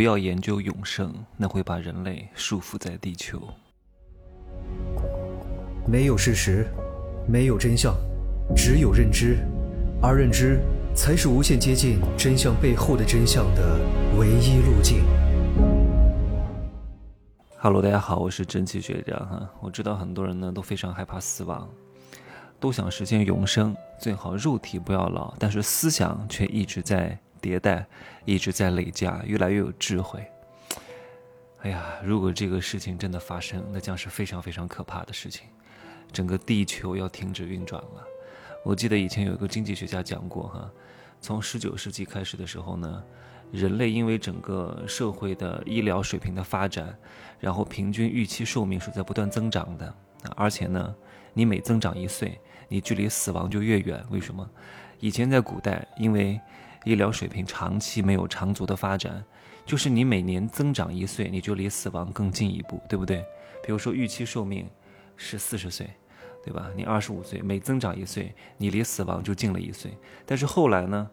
不要研究永生，那会把人类束缚在地球。没有事实，没有真相，只有认知，而认知才是无限接近真相背后的真相的唯一路径。Hello，大家好，我是蒸汽学长哈。我知道很多人呢都非常害怕死亡，都想实现永生，最好肉体不要老，但是思想却一直在。迭代一直在累加，越来越有智慧。哎呀，如果这个事情真的发生，那将是非常非常可怕的事情，整个地球要停止运转了。我记得以前有一个经济学家讲过，哈，从十九世纪开始的时候呢，人类因为整个社会的医疗水平的发展，然后平均预期寿命是在不断增长的，而且呢，你每增长一岁，你距离死亡就越远。为什么？以前在古代，因为医疗水平长期没有长足的发展，就是你每年增长一岁，你就离死亡更近一步，对不对？比如说预期寿命是四十岁，对吧？你二十五岁，每增长一岁，你离死亡就近了一岁。但是后来呢，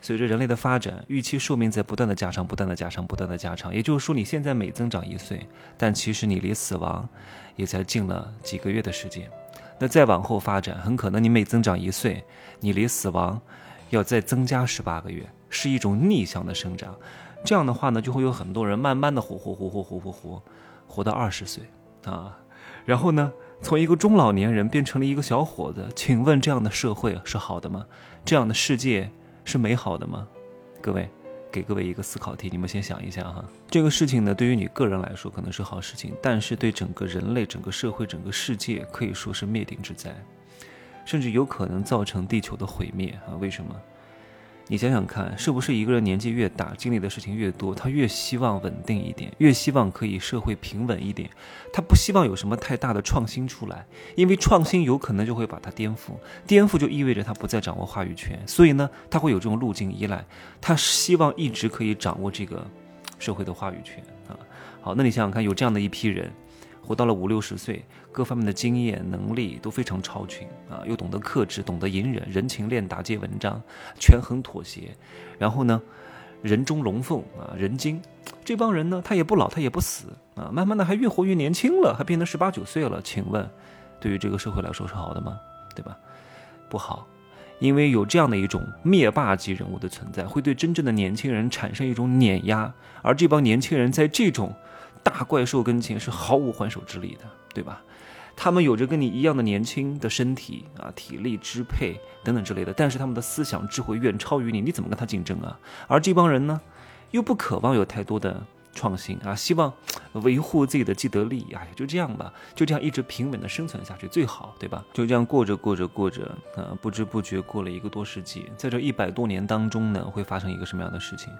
随着人类的发展，预期寿命在不断的加长，不断的加长，不断的加长。也就是说，你现在每增长一岁，但其实你离死亡也才近了几个月的时间。那再往后发展，很可能你每增长一岁，你离死亡。要再增加十八个月，是一种逆向的生长。这样的话呢，就会有很多人慢慢的活活活活活活活，活到二十岁啊，然后呢，从一个中老年人变成了一个小伙子。请问这样的社会是好的吗？这样的世界是美好的吗？各位，给各位一个思考题，你们先想一下哈。这个事情呢，对于你个人来说可能是好事情，但是对整个人类、整个社会、整个世界可以说是灭顶之灾。甚至有可能造成地球的毁灭啊！为什么？你想想看，是不是一个人年纪越大，经历的事情越多，他越希望稳定一点，越希望可以社会平稳一点，他不希望有什么太大的创新出来，因为创新有可能就会把他颠覆，颠覆就意味着他不再掌握话语权，所以呢，他会有这种路径依赖，他希望一直可以掌握这个社会的话语权啊。好，那你想想看，有这样的一批人。活到了五六十岁，各方面的经验能力都非常超群啊，又懂得克制，懂得隐忍，人情练达皆文章，权衡妥协，然后呢，人中龙凤啊，人精，这帮人呢，他也不老，他也不死啊，慢慢的还越活越年轻了，还变成十八九岁了。请问，对于这个社会来说是好的吗？对吧？不好，因为有这样的一种灭霸级人物的存在，会对真正的年轻人产生一种碾压，而这帮年轻人在这种。大怪兽跟前是毫无还手之力的，对吧？他们有着跟你一样的年轻的身体啊，体力支配等等之类的，但是他们的思想智慧远超于你，你怎么跟他竞争啊？而这帮人呢，又不渴望有太多的创新啊，希望维护自己的既得利益，哎，就这样吧，就这样一直平稳的生存下去最好，对吧？就这样过着过着过着，啊，不知不觉过了一个多世纪，在这一百多年当中呢，会发生一个什么样的事情？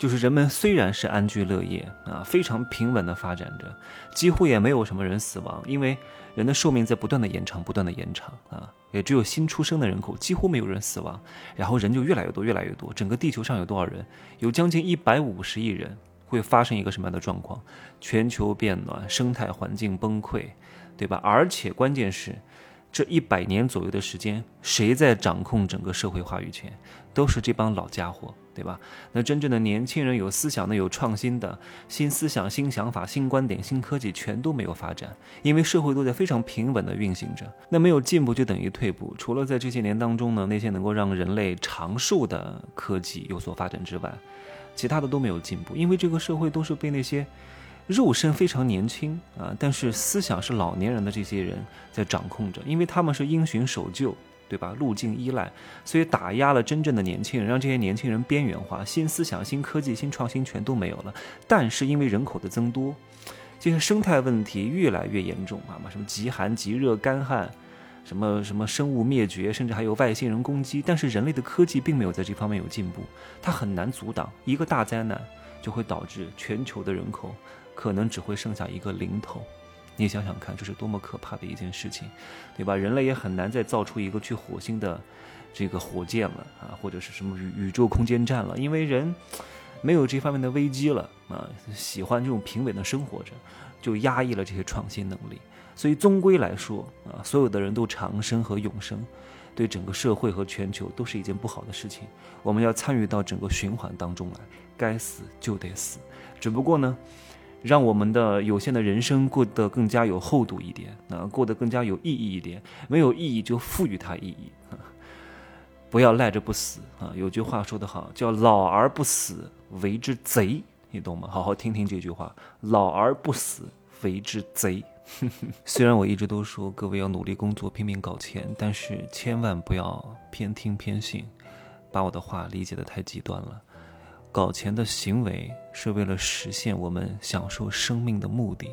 就是人们虽然是安居乐业啊，非常平稳的发展着，几乎也没有什么人死亡，因为人的寿命在不断的延长，不断的延长啊，也只有新出生的人口几乎没有人死亡，然后人就越来越多，越来越多。整个地球上有多少人？有将近一百五十亿人，会发生一个什么样的状况？全球变暖，生态环境崩溃，对吧？而且关键是。这一百年左右的时间，谁在掌控整个社会话语权？都是这帮老家伙，对吧？那真正的年轻人，有思想的、有创新的、新思想、新想法、新观点、新科技，全都没有发展，因为社会都在非常平稳的运行着。那没有进步就等于退步。除了在这些年当中呢，那些能够让人类长寿的科技有所发展之外，其他的都没有进步，因为这个社会都是被那些。肉身非常年轻啊，但是思想是老年人的这些人在掌控着，因为他们是因循守旧，对吧？路径依赖，所以打压了真正的年轻人，让这些年轻人边缘化，新思想、新科技、新创新全都没有了。但是因为人口的增多，这些生态问题越来越严重啊嘛，什么极寒、极热、干旱，什么什么生物灭绝，甚至还有外星人攻击。但是人类的科技并没有在这方面有进步，它很难阻挡一个大灾难，就会导致全球的人口。可能只会剩下一个零头，你想想看，这是多么可怕的一件事情，对吧？人类也很难再造出一个去火星的这个火箭了啊，或者是什么宇宇宙空间站了，因为人没有这方面的危机了啊，喜欢这种平稳的生活着，就压抑了这些创新能力。所以终归来说啊，所有的人都长生和永生，对整个社会和全球都是一件不好的事情。我们要参与到整个循环当中来，该死就得死。只不过呢，让我们的有限的人生过得更加有厚度一点，啊，过得更加有意义一点。没有意义就赋予它意义，不要赖着不死啊！有句话说得好，叫“老而不死，为之贼”，你懂吗？好好听听这句话，“老而不死，为之贼”。虽然我一直都说各位要努力工作，拼命搞钱，但是千万不要偏听偏信，把我的话理解的太极端了。搞钱的行为是为了实现我们享受生命的目的。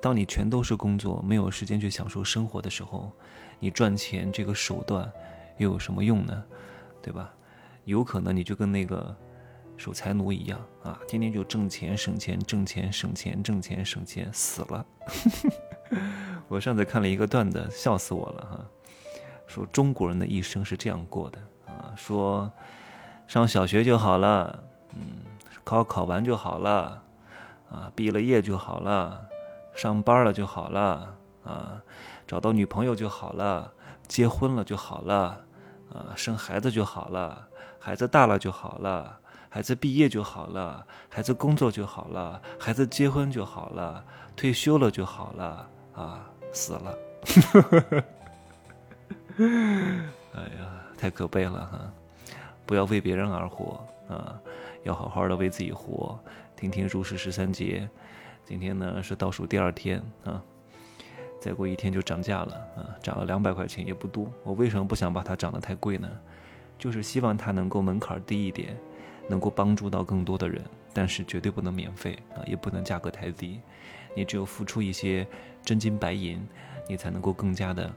当你全都是工作，没有时间去享受生活的时候，你赚钱这个手段又有什么用呢？对吧？有可能你就跟那个守财奴一样啊，天天就挣钱省钱，挣钱省钱，挣钱省钱，死了。我上次看了一个段子，笑死我了哈！说中国人的一生是这样过的啊，说上小学就好了，嗯，考考完就好了，啊，毕了业就好了，上班了就好了，啊，找到女朋友就好了，结婚了就好了，啊，生孩子就好了，孩子大了就好了，孩子毕业就好了，孩子工作就好了，孩子结婚就好了，退休了就好了。啊，死了！哎呀，太可悲了哈！不要为别人而活啊，要好好的为自己活。听听入世十三节，今天呢是倒数第二天啊，再过一天就涨价了啊，涨了两百块钱也不多。我为什么不想把它涨得太贵呢？就是希望它能够门槛低一点，能够帮助到更多的人，但是绝对不能免费啊，也不能价格太低。你只有付出一些真金白银，你才能够更加的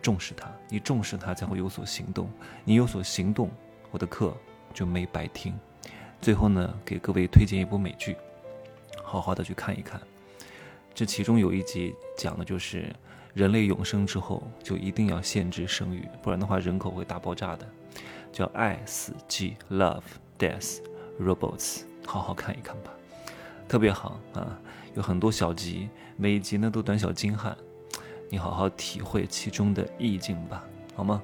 重视它。你重视它，才会有所行动。你有所行动，我的课就没白听。最后呢，给各位推荐一部美剧，好好的去看一看。这其中有一集讲的就是，人类永生之后就一定要限制生育，不然的话人口会大爆炸的。叫《爱死机》，Love, Death, Robots，好好看一看吧，特别好啊。有很多小集，每一集呢都短小精悍，你好好体会其中的意境吧，好吗？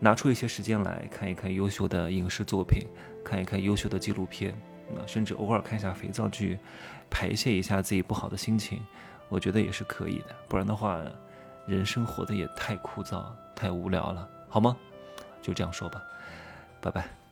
拿出一些时间来看一看优秀的影视作品，看一看优秀的纪录片，啊，甚至偶尔看一下肥皂剧，排泄一下自己不好的心情，我觉得也是可以的。不然的话，人生活的也太枯燥、太无聊了，好吗？就这样说吧，拜拜。